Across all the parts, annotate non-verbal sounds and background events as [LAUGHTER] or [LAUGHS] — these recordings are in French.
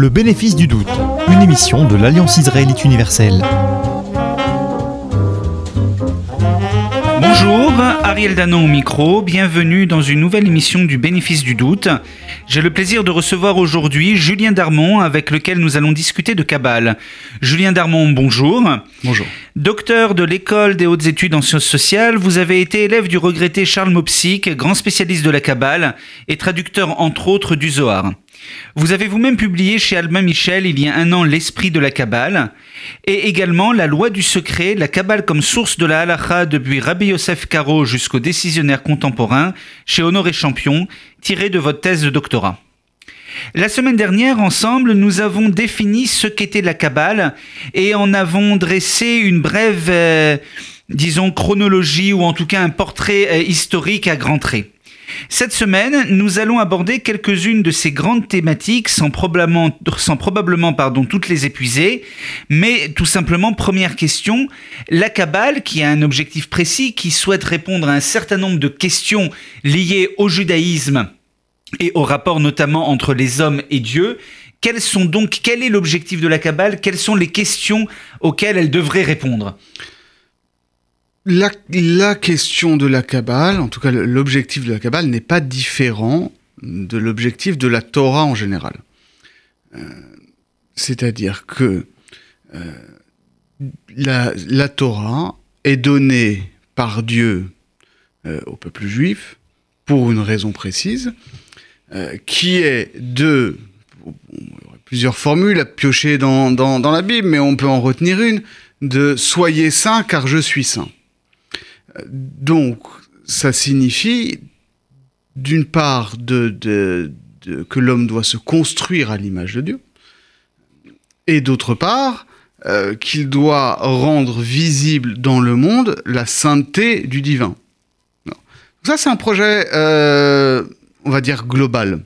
Le bénéfice du doute, une émission de l'Alliance israélite universelle. Bonjour, Ariel Danon au micro, bienvenue dans une nouvelle émission du bénéfice du doute. J'ai le plaisir de recevoir aujourd'hui Julien Darmon avec lequel nous allons discuter de Kabbale. Julien Darmon, bonjour. Bonjour. Docteur de l'école des hautes études en sciences sociales, vous avez été élève du regretté Charles Mopsik, grand spécialiste de la Kabbale et traducteur entre autres du Zohar. Vous avez vous-même publié chez Albin Michel il y a un an L'esprit de la Kabbale et également La loi du secret, la Kabbale comme source de la halacha depuis Rabbi Yosef Caro jusqu'au décisionnaire contemporain chez Honoré Champion, tiré de votre thèse de doctorat. La semaine dernière, ensemble, nous avons défini ce qu'était la Kabbale et en avons dressé une brève, euh, disons, chronologie ou en tout cas un portrait euh, historique à grands traits. Cette semaine, nous allons aborder quelques-unes de ces grandes thématiques sans probablement, sans toutes les épuiser, mais tout simplement, première question, la Kabbale, qui a un objectif précis, qui souhaite répondre à un certain nombre de questions liées au judaïsme et au rapport notamment entre les hommes et Dieu, quels sont donc, quel est l'objectif de la Kabbale? Quelles sont les questions auxquelles elle devrait répondre? La, question de la Kabbale, en tout cas l'objectif de la Kabbale, n'est pas différent de l'objectif de la Torah en général. Euh, C'est-à-dire que euh, la, Torah est donnée par Dieu euh, au peuple juif pour une raison précise, qui est de... Plusieurs formules à piocher dans, dans, dans la Bible, mais on peut en retenir une, de « Soyez saints car je suis saint ». Donc, ça signifie, d'une part, que l'homme doit se construire à l'image de Dieu, et d'autre part, euh, qu'il doit rendre visible dans le monde la sainteté du divin. Ça, c'est un projet, euh, on va dire, global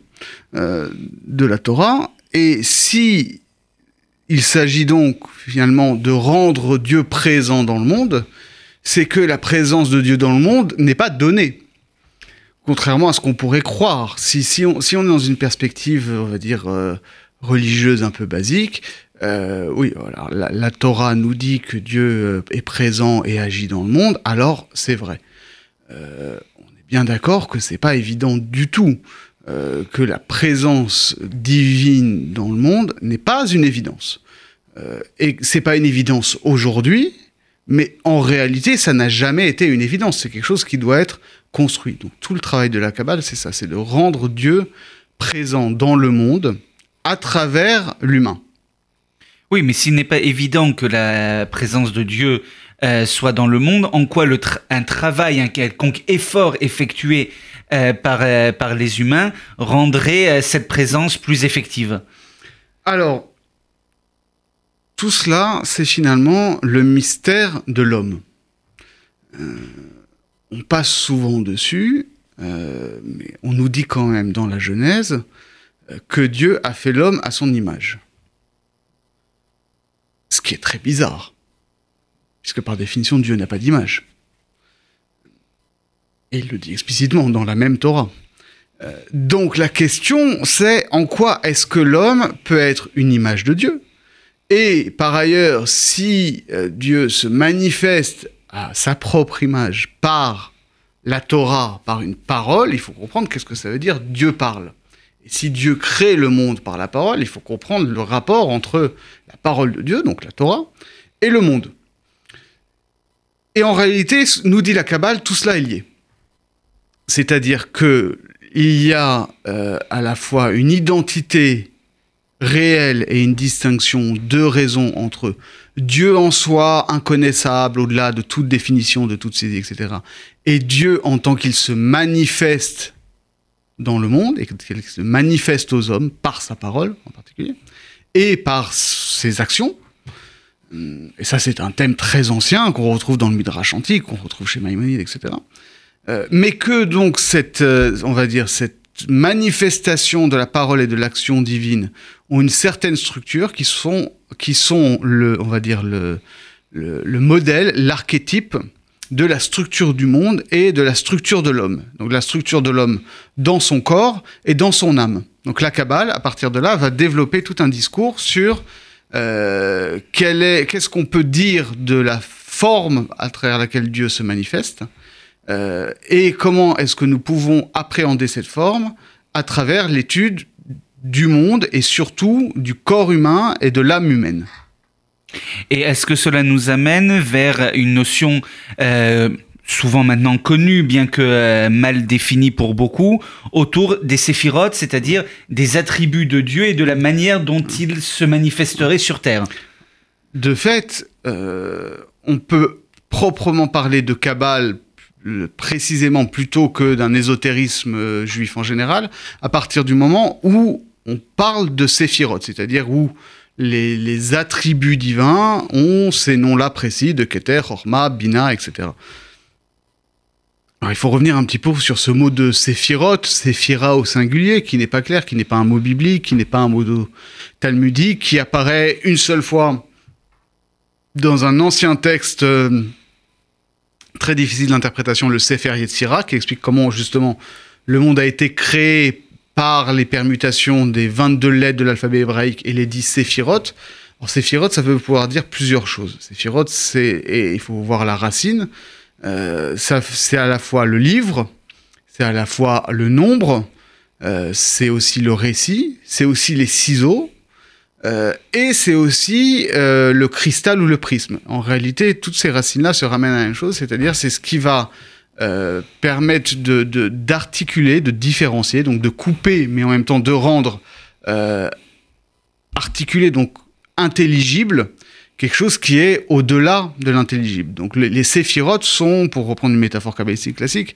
euh, de la Torah, et si il s'agit donc finalement de rendre Dieu présent dans le monde, c'est que la présence de Dieu dans le monde n'est pas donnée. Contrairement à ce qu'on pourrait croire. Si, si, on, si on est dans une perspective, on va dire, euh, religieuse un peu basique, euh, oui, la, la, Torah nous dit que Dieu est présent et agit dans le monde, alors c'est vrai. Euh, on est bien d'accord que c'est pas évident du tout euh, que la présence divine dans le monde n'est pas une évidence. Euh, et c'est pas une évidence aujourd'hui, mais en réalité, ça n'a jamais été une évidence. C'est quelque chose qui doit être construit. Donc tout le travail de la Kabbale, c'est ça, c'est de rendre Dieu présent dans le monde à travers l'humain. Oui, mais s'il n'est pas évident que la présence de Dieu euh, soit dans le monde, en quoi le tra un travail, un quelconque effort effectué euh, par, euh, par les humains rendrait cette présence plus effective? Alors, tout cela, c'est finalement le mystère de l'homme. Euh, on passe souvent dessus, euh, mais on nous dit quand même dans la Genèse euh, que Dieu a fait l'homme à son image. Ce qui est très bizarre, puisque par définition Dieu n'a pas d'image. Et il le dit explicitement dans la même Torah. Donc la question, c'est en quoi est-ce que l'homme peut être une image de Dieu? Et par ailleurs, si euh, Dieu se manifeste à sa propre image par la Torah, par une parole, il faut comprendre qu'est-ce que ça veut dire Dieu parle. Et si Dieu crée le monde par la parole, il faut comprendre le rapport entre la parole de Dieu, donc la Torah, et le monde. Et en réalité, nous dit la Kabbale, tout cela est lié. C'est-à-dire que il y a euh, à la fois une identité réelle et une distinction de raison entre Dieu en soi, inconnaissable, au-delà de toute définition, de toutes ces etc., et Dieu en tant qu'il se manifeste dans le monde, et qu'il se manifeste aux hommes par sa parole en particulier, et par ses actions. Et ça, c'est un thème très ancien qu'on retrouve dans le Midrash antique, qu'on retrouve chez Maïmonide, etc. Euh, mais que donc cette, euh, on va dire, cette manifestation de la parole et de l'action divine ont une certaine structure qui sont, le, on va dire le modèle, l'archétype de la structure du monde et de la structure de l'homme. Donc la structure de l'homme dans son corps et dans son âme. Donc la Kabbale, à partir de là, va développer tout un discours sur euh, qu'est-ce qu'on peut dire de la forme à travers laquelle Dieu se manifeste euh, et comment est-ce que nous pouvons appréhender cette forme à travers l'étude du monde et surtout du corps humain et de l'âme humaine. Et est-ce que cela nous amène vers une notion euh, souvent maintenant connue, bien que euh, mal définie pour beaucoup, autour des séphirotes, c'est-à-dire des attributs de Dieu et de la manière dont il se manifesterait sur Terre? De fait, euh, on peut proprement parler de Kabbale précisément plutôt que d'un ésotérisme juif en général, à partir du moment où on parle de séphirotes, c'est-à-dire où les, attributs divins ont ces noms-là précis de Keter, Horma, Bina, etc. Alors, il faut revenir un petit peu sur ce mot de séphirote, séphira au singulier, qui n'est pas clair, qui n'est pas un mot biblique, qui n'est pas un mot talmudique, qui apparaît une seule fois dans un ancien texte euh, très difficile d'interprétation, le Sefer Yetzirah, qui explique comment justement le monde a été créé par les permutations des 22 lettres de l'alphabet hébraïque et les 10 séphirotes. Alors, séphirote, ça peut pouvoir dire plusieurs choses. Séphirote, c'est, et il faut voir la racine, euh, c'est à la fois le livre, c'est à la fois le nombre, euh, c'est aussi le récit, c'est aussi les ciseaux, euh, et c'est aussi euh, le cristal ou le prisme. En réalité, toutes ces racines-là se ramènent à la même chose, c'est-à-dire c'est ce qui va euh, permettre d'articuler, de, différencier, donc de couper, mais en même temps de rendre articulé, donc intelligible, quelque chose qui est au-delà de l'intelligible. Donc les, les séphirotes sont, pour reprendre une métaphore kabbalistique classique,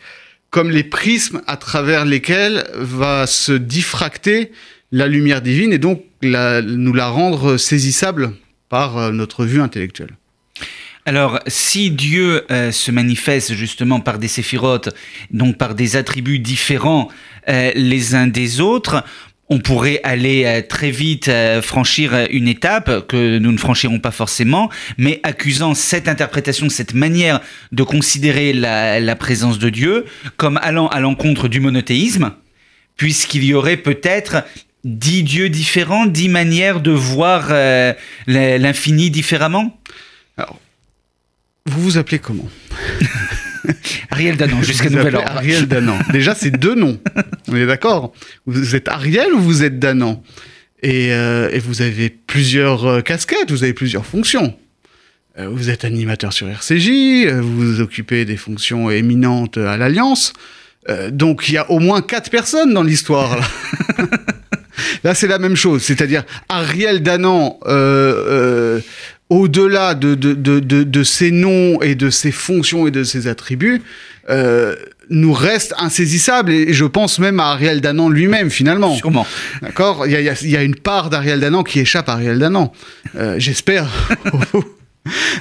comme les prismes à travers lesquels va se diffracter la lumière divine et donc nous la rendre saisissable par euh, notre vue intellectuelle. Alors, si Dieu euh, se manifeste justement par des séphirotes, donc par des attributs différents euh, les uns des autres, on pourrait aller très vite franchir une étape que nous ne franchirons pas forcément, mais accusant cette interprétation, cette manière de considérer la présence de Dieu comme allant à l'encontre du monothéisme, puisqu'il y aurait peut-être dix dieux différents, dix manières de voir euh, l'infini différemment? Alors, vous vous appelez comment? [LAUGHS] Ariel Danan, jusqu'à nouvel ordre. Ariel Danan. Déjà, c'est deux noms. On est d'accord? Vous êtes Ariel ou vous êtes Danan et, euh, et vous avez plusieurs euh, casquettes, vous avez plusieurs fonctions. Vous êtes animateur sur RCJ, vous vous occupez des fonctions éminentes à l'Alliance. Euh, donc il y a au moins quatre personnes dans l'histoire. [LAUGHS] Là, c'est la même chose, c'est-à-dire Ariel Danan, euh, euh, au-delà de, de, de, de, de ses noms et de ses fonctions et de ses attributs, euh, nous reste insaisissable et je pense même à Ariel Danan lui-même finalement. Sûrement. D'accord? Il y, a, il y a- il y a une part d'Ariel Danan qui échappe à Ariel Danan. Euh, J'espère. [LAUGHS]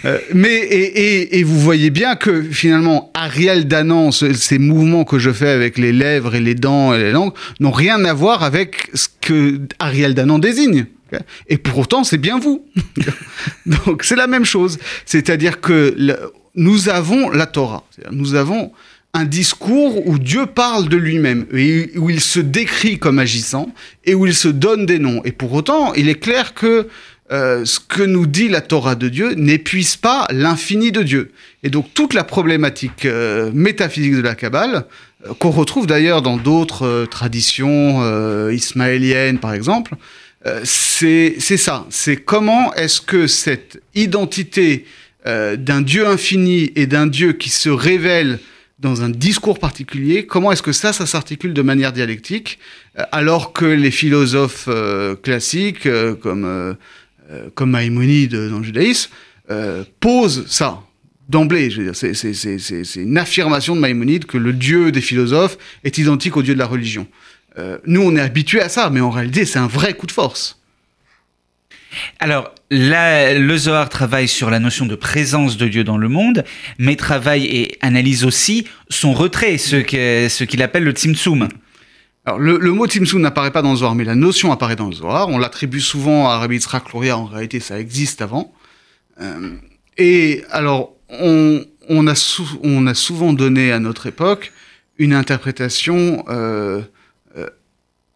Euh, mais et, et, vous voyez bien que finalement Ariel Danan, ce- ces mouvements que je fais avec les lèvres et les dents et les langues n'ont rien à voir avec ce que Ariel Danan désigne. Et pour autant, c'est bien vous. [LAUGHS] Donc c'est la même chose. C'est-à-dire que nous avons la Torah. Nous avons un discours où Dieu parle de lui-même, et où il se décrit comme agissant, et où il se donne des noms. Et pour autant, il est clair que euh, ce que nous dit la Torah de Dieu n'épuise pas l'infini de Dieu. Et donc toute la problématique euh, métaphysique de la Kabbale, euh, qu'on retrouve d'ailleurs dans d'autres euh, traditions ismaéliennes par exemple, c'est ça. C'est comment est-ce que cette identité d'un Dieu infini et d'un Dieu qui se révèle dans un discours particulier, comment est-ce que ça, ça s'articule de manière dialectique, alors que les philosophes classiques, comme, euh, comme Maïmonide dans le judaïsme, euh, posent ça d'emblée. C'est- une affirmation de Maïmonide que le Dieu des philosophes est identique au Dieu de la religion. Euh, nous, on est habitués à ça, mais en réalité, c'est un vrai coup de force. Alors, là, le Zohar travaille sur la notion de présence de Dieu dans le monde, mais travaille et analyse aussi son retrait, ce qu'il appelle le Tzimtzum. Alors, le, le mot Timsun n'apparaît pas dans le Zohar, mais la notion apparaît dans le Zohar. On l'attribue souvent à Rabbi Yitzhak en réalité, ça existe avant. Euh, et alors, on, on, a on a souvent donné à notre époque une interprétation euh,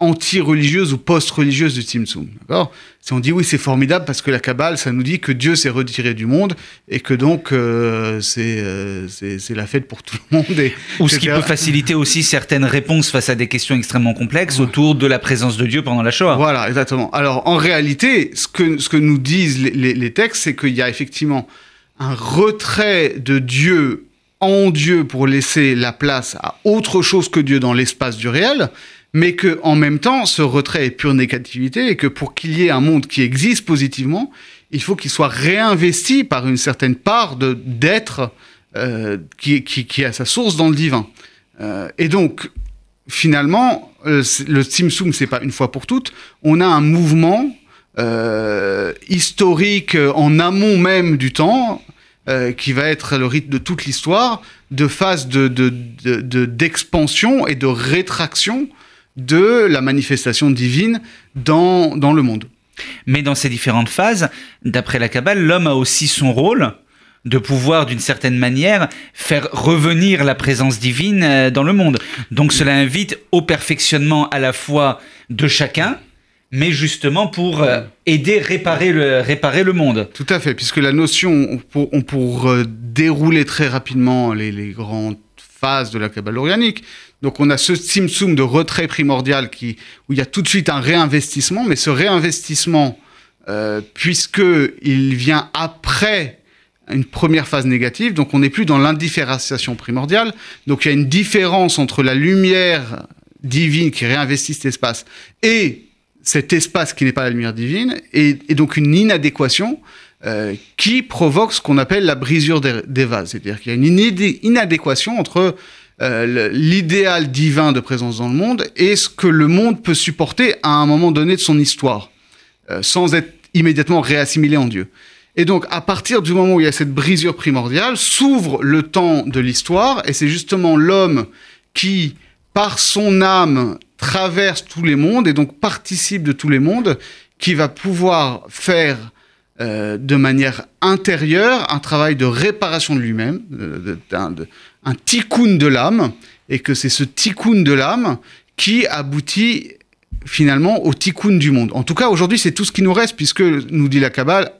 anti-religieuse ou post-religieuse du Tzimtzum. D'accord? Si on dit oui, c'est formidable parce que la Kabbale, ça nous dit que Dieu s'est retiré du monde et que donc euh, euh, c'est la fête pour tout le monde. Et, Ou ce qui peut faciliter aussi certaines réponses face à des questions extrêmement complexes autour de la présence de Dieu pendant la Shoah. Voilà, exactement. Alors en réalité, ce que, ce que nous disent les, les, les textes, c'est qu'il y a effectivement un retrait de Dieu en Dieu pour laisser la place à autre chose que Dieu dans l'espace du réel, mais que en même temps, ce retrait est pure négativité et que pour qu'il y ait un monde qui existe positivement, il faut qu'il soit réinvesti par une certaine part de d'être euh, qui, qui, qui a sa source dans le divin. Euh, et donc, finalement, euh, le Tzimtzum, c'est pas une fois pour toutes. On a un mouvement euh, historique en amont même du temps, euh, qui va être le rythme de toute l'histoire, de phase de, d'expansion de, de, et de rétraction de la manifestation divine dans, dans le monde. Mais dans ces différentes phases, d'après la Kabbale, l'homme a aussi son rôle de pouvoir, d'une certaine manière, faire revenir la présence divine euh, dans le monde. Donc cela invite au perfectionnement à la fois de chacun, mais justement pour euh, aider réparer le réparer le monde. Tout à fait, puisque la notion pour, pour euh, dérouler très rapidement les, les, grandes phases de la Kabbale orianique. Donc on a ce tzimtzum de retrait primordial qui où il y a tout de suite un réinvestissement, mais ce réinvestissement, euh, puisque il vient après une première phase négative, donc on n'est plus dans l'indifférenciation primordiale. Donc il y a une différence entre la lumière divine qui réinvestit cet espace et cet espace qui n'est pas la lumière divine, et, et donc une inadéquation euh, qui provoque ce qu'on appelle la brisure des, des vases. C'est-à-dire qu'il y a une inadéquation entre euh, l'idéal divin de présence dans le monde et ce que le monde peut supporter à un moment donné de son histoire, euh, sans être immédiatement réassimilé en Dieu. Et donc, à partir du moment où il y a cette brisure primordiale, s'ouvre le temps de l'histoire, et c'est justement l'homme qui, par son âme, traverse tous les mondes et donc participe de tous les mondes, qui va pouvoir faire euh, de manière intérieure un travail de réparation de lui-même, un, un tikkun de l'âme, et que c'est ce tikkun de l'âme qui aboutit finalement au tikkun du monde. En tout cas, aujourd'hui, c'est tout ce qui nous reste, puisque, nous dit la Kabbale,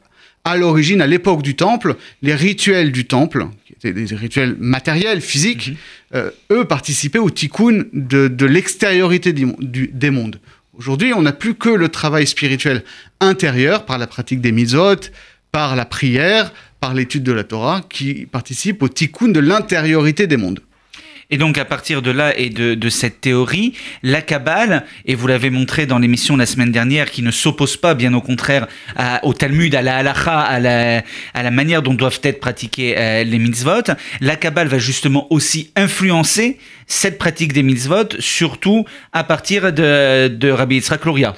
à l'origine, à l'époque du temple, les rituels du temple, qui étaient des rituels matériels, physiques, mm -hmm. euh, eux participaient au tikkun de, de l'extériorité des mondes. Aujourd'hui, on n'a plus que le travail spirituel intérieur par la pratique des mitzvot, par la prière, par l'étude de la Torah, qui participe au tikkun de l'intériorité des mondes. Et donc à partir de là et de, cette théorie, la Kabbale, et vous l'avez montré dans l'émission la semaine dernière, qui ne s'oppose pas, bien au contraire, au Talmud, à la halacha, à la, manière dont doivent être pratiqués euh, les mitzvot, la Kabbale va justement aussi influencer cette pratique des mitzvot, surtout à partir de, de Rabbi Yitzhak Luria.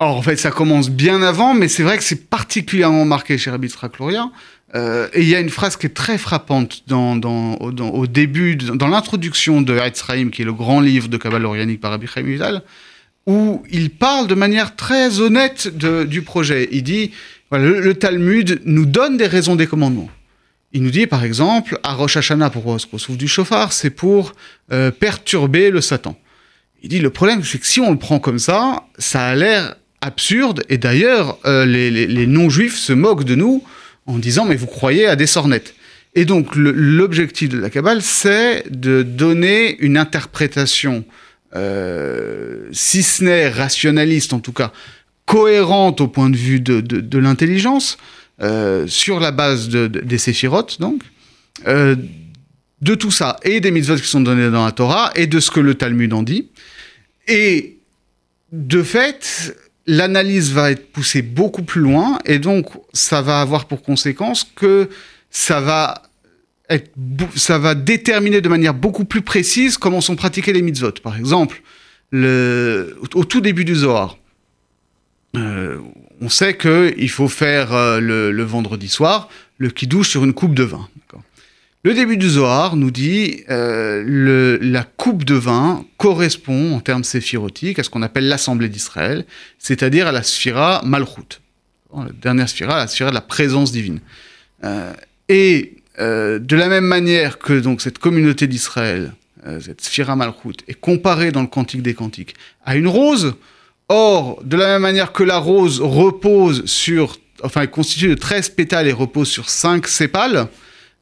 Alors en fait, ça commence bien avant, mais c'est vrai que c'est particulièrement marqué chez Rabbi Luria. Euh, et il y a une phrase qui est très frappante dans, dans, au début, dans l'introduction de Haïtzraïm, qui est le grand livre de Kabbalah orianique par Rabbi Chaim Vital, où il parle de manière très honnête de, du projet. Il dit, voilà, le, Talmud nous donne des raisons des commandements. Il nous dit, par exemple, à Rosh Hashanah, pourquoi on se souffle du chauffard, c'est pour euh, perturber le Satan. Il dit, le problème, c'est que si on le prend comme ça, ça a l'air absurde, et d'ailleurs, euh, les, non-juifs se moquent de nous, en disant mais vous croyez à des sornettes. Et donc l'objectif de la Kabbale, c'est de donner une interprétation, euh, si ce n'est rationaliste en tout cas, cohérente au point de vue de, de, l'intelligence, euh, sur la base de, de, des séphirotes, donc, de tout ça, et des mitzvot qui sont donnés dans la Torah, et de ce que le Talmud en dit. Et de fait, l'analyse va être poussée beaucoup plus loin et donc ça va avoir pour conséquence que ça va être, ça va déterminer de manière beaucoup plus précise comment sont pratiqués les mitzvot. Par exemple, le, au tout début du Zohar, euh, on sait qu'il faut faire euh, le, le, vendredi soir le kiddush sur une coupe de vin. Le début du Zohar nous dit euh, la coupe de vin correspond en termes séphirotiques à ce qu'on appelle l'Assemblée d'Israël, c'est-à-dire à la sphira Malchut, la dernière sphira, la sphira de la présence divine. Euh, et euh, de la même manière que donc cette communauté d'Israël cette Sphira Malchut, est comparée dans le Cantique des Cantiques à une rose, or, de la même manière que la rose repose sur, enfin, est constituée de 13 pétales et repose sur 5 sépales,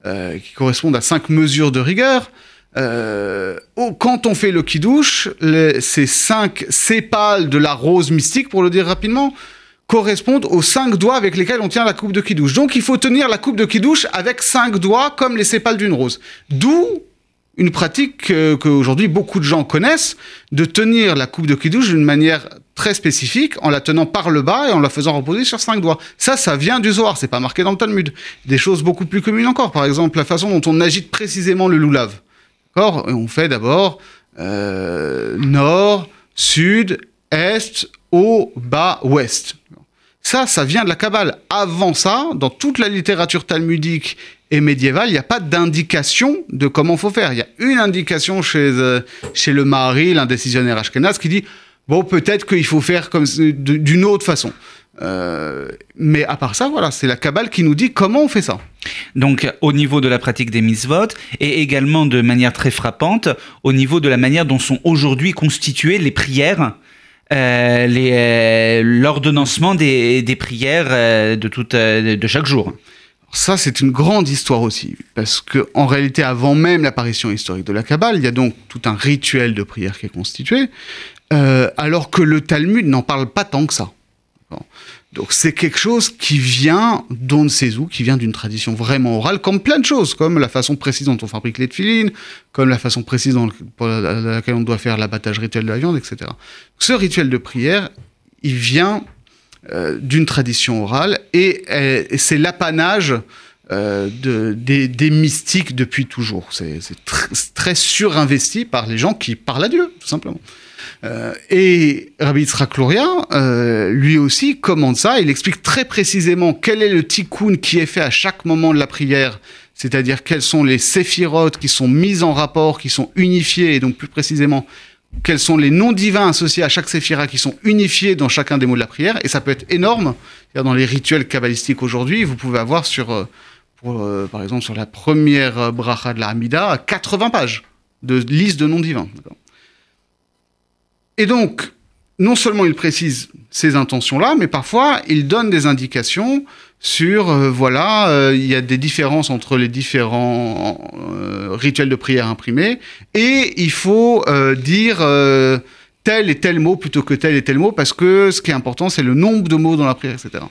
euh, qui correspondent à 5 mesures de rigueur, euh, quand on fait le kidouche, ces 5 sépales de la rose mystique, pour le dire rapidement, correspondent aux 5 doigts avec lesquels on tient la coupe de kidouche. Donc il faut tenir la coupe de kidouche avec 5 doigts comme les sépales d'une rose. D'où une pratique qu'aujourd'hui beaucoup de gens connaissent, de tenir la coupe de kidouche d'une manière très spécifique, en la tenant par le bas et en la faisant reposer sur cinq doigts. Ça, ça vient du Zohar, c'est pas marqué dans le Talmud. Des choses beaucoup plus communes encore, par exemple la façon dont on agite précisément le loulav. D'accord? On fait d'abord euh, nord, sud, est, haut, bas, ouest. Ça, ça vient de la Kabbale. Avant ça, dans toute la littérature talmudique et médiévale, il n'y a pas d'indication de comment faut faire. Il y a une indication chez, euh, chez le Mahari, l'indécisionnaire Ashkenaz, qui dit bon, peut-être qu'il faut faire comme d'une autre façon. Euh, mais à part ça, voilà, c'est la Kabbale qui nous dit comment on fait ça. Donc, au niveau de la pratique des mitzvot, et également de manière très frappante, au niveau de la manière dont sont aujourd'hui constituées les prières, euh, euh, l'ordonnancement des, des, prières de, toute, de chaque jour. Ça, c'est une grande histoire aussi, parce que en réalité, avant même l'apparition historique de la Kabbale, il y a donc tout un rituel de prière qui est constitué, euh, alors que le Talmud n'en parle pas tant que ça. Donc c'est quelque chose qui vient d'on ne sait où, qui vient d'une tradition vraiment orale, comme plein de choses, comme la façon précise dont on fabrique les tefilines, comme la façon précise dans laquelle on doit faire l'abattage rituel de la viande, etc. Ce rituel de prière, il vient euh, d'une tradition orale et, et c'est l'apanage euh, de, des, mystiques depuis toujours. C'est tr très surinvesti par les gens qui parlent à Dieu, tout simplement. Euh, et Rabbi Yitzhak euh, lui aussi, commande ça. Il explique très précisément quel est le tikkun qui est fait à chaque moment de la prière, c'est-à-dire quels sont les séphirotes qui sont mis en rapport, qui sont unifiés, et donc plus précisément, quels sont les noms divins associés à chaque séphira qui sont unifiés dans chacun des mots de la prière. Et ça peut être énorme. Dans les rituels kabbalistiques aujourd'hui, vous pouvez avoir sur, euh, pour, euh, par exemple, sur la première bracha de la Hamida, 80 pages de liste de noms divins. Et donc, non seulement il précise ces intentions-là, mais parfois il donne des indications sur, euh, voilà, euh, il y a des différences entre les différents euh, rituels de prière imprimés, et il faut dire tel et tel mot plutôt que tel et tel mot, parce que ce qui est important, c'est le nombre de mots dans la prière, etc.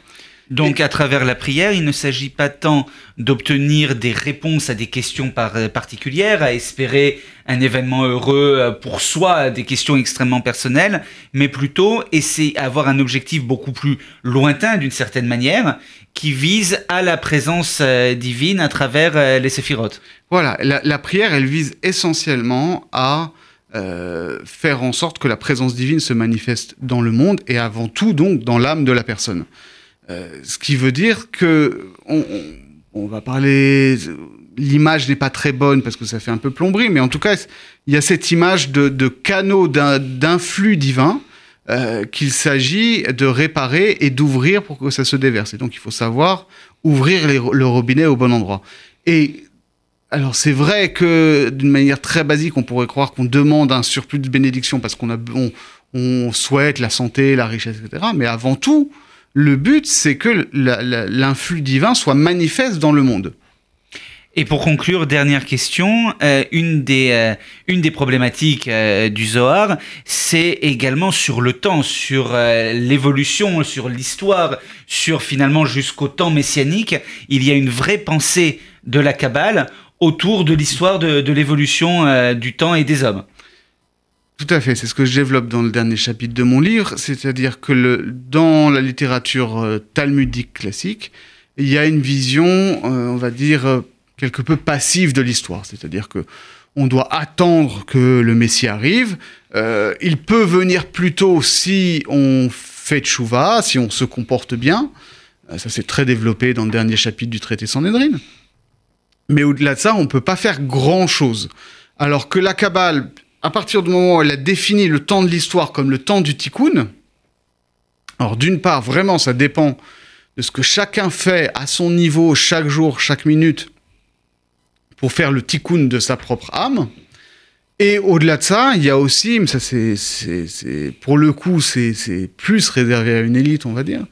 Donc, à travers la prière, il ne s'agit pas tant d'obtenir des réponses à des questions par, euh, particulières, à espérer un événement heureux euh, pour soi, des questions extrêmement personnelles, mais plutôt essayer avoir un objectif beaucoup plus lointain d'une certaine manière, qui vise à la présence euh, divine à travers les séphirotes. Voilà, la, la, prière, elle vise essentiellement à euh, faire en sorte que la présence divine se manifeste dans le monde et avant tout donc dans l'âme de la personne. Euh, ce qui veut dire que on, va parler. L'image n'est pas très bonne parce que ça fait un peu plomberie, mais en tout cas, il y a cette image de, canaux d'un flux divin euh, qu'il s'agit de réparer et d'ouvrir pour que ça se déverse. Et donc, il faut savoir ouvrir le robinet au bon endroit. Et alors c'est vrai que d'une manière très basique, on pourrait croire qu'on demande un surplus de bénédiction parce qu'on on, on souhaite la santé, la richesse, etc. Mais avant tout, le but, c'est que l'influx divin soit manifeste dans le monde. Et pour conclure, dernière question, euh, une, des, euh, une des problématiques euh, du Zohar, c'est également sur le temps, sur l'évolution, sur l'histoire, sur finalement jusqu'au temps messianique. Il y a une vraie pensée de la Kabbale autour de l'histoire de, l'évolution du temps et des hommes. Tout à fait, c'est ce que je développe dans le dernier chapitre de mon livre, c'est-à-dire que dans la littérature euh, talmudique classique, il y a une vision, euh, on va dire, euh, quelque peu passive de l'histoire, c'est-à-dire que on doit attendre que le Messie arrive. Il peut venir plus tôt si on fait tchouva, si on se comporte bien. Ça c'est très développé dans le dernier chapitre du traité Sanhedrin. Mais au-delà de ça, on ne peut pas faire grand-chose. Alors que la Kabbale à partir du moment où elle a défini le temps de l'histoire comme le temps du tikkun, alors d'une part, vraiment, ça dépend de ce que chacun fait à son niveau, chaque jour, chaque minute, pour faire le tikkun de sa propre âme. Et au-delà de ça, il y a aussi, mais ça c'est, pour le coup, c'est plus réservé à une élite, on va dire,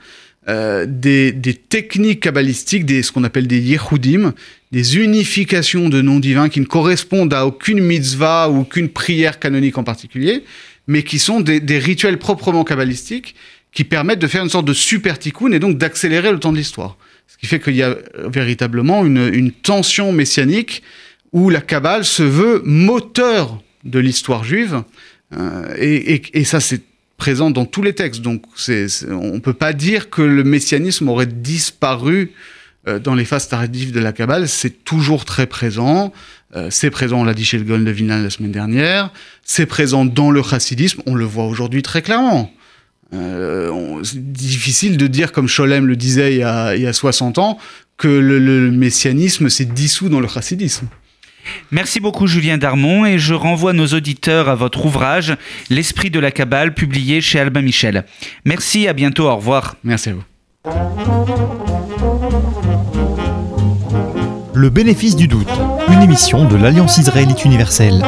euh, des, techniques kabbalistiques, des, ce qu'on appelle des yehudim, des unifications de noms divins qui ne correspondent à aucune mitzvah ou aucune prière canonique en particulier, mais qui sont des, rituels proprement kabbalistiques qui permettent de faire une sorte de super tikkun et donc d'accélérer le temps de l'histoire. Ce qui fait qu'il y a véritablement une, tension messianique où la Kabbale se veut moteur de l'histoire juive. Euh, et ça, c'est présent dans tous les textes. Donc, c'est, on ne peut pas dire que le messianisme aurait disparu euh, dans les phases tardives de la Kabbale. C'est toujours très présent. Euh, c'est présent, on l'a dit chez le Gaon de Vilna la semaine dernière. C'est présent dans le chassidisme. On le voit aujourd'hui très clairement. Euh, c'est difficile de dire, comme Scholem le disait il y a, il y a 60 ans, que le, le messianisme s'est dissous dans le chassidisme. Merci beaucoup Julien Darmon et je renvoie nos auditeurs à votre ouvrage L'esprit de la Kabbale publié chez Albin Michel. Merci, à bientôt, au revoir. Merci à vous. Le bénéfice du doute, une émission de l'Alliance israélite universelle.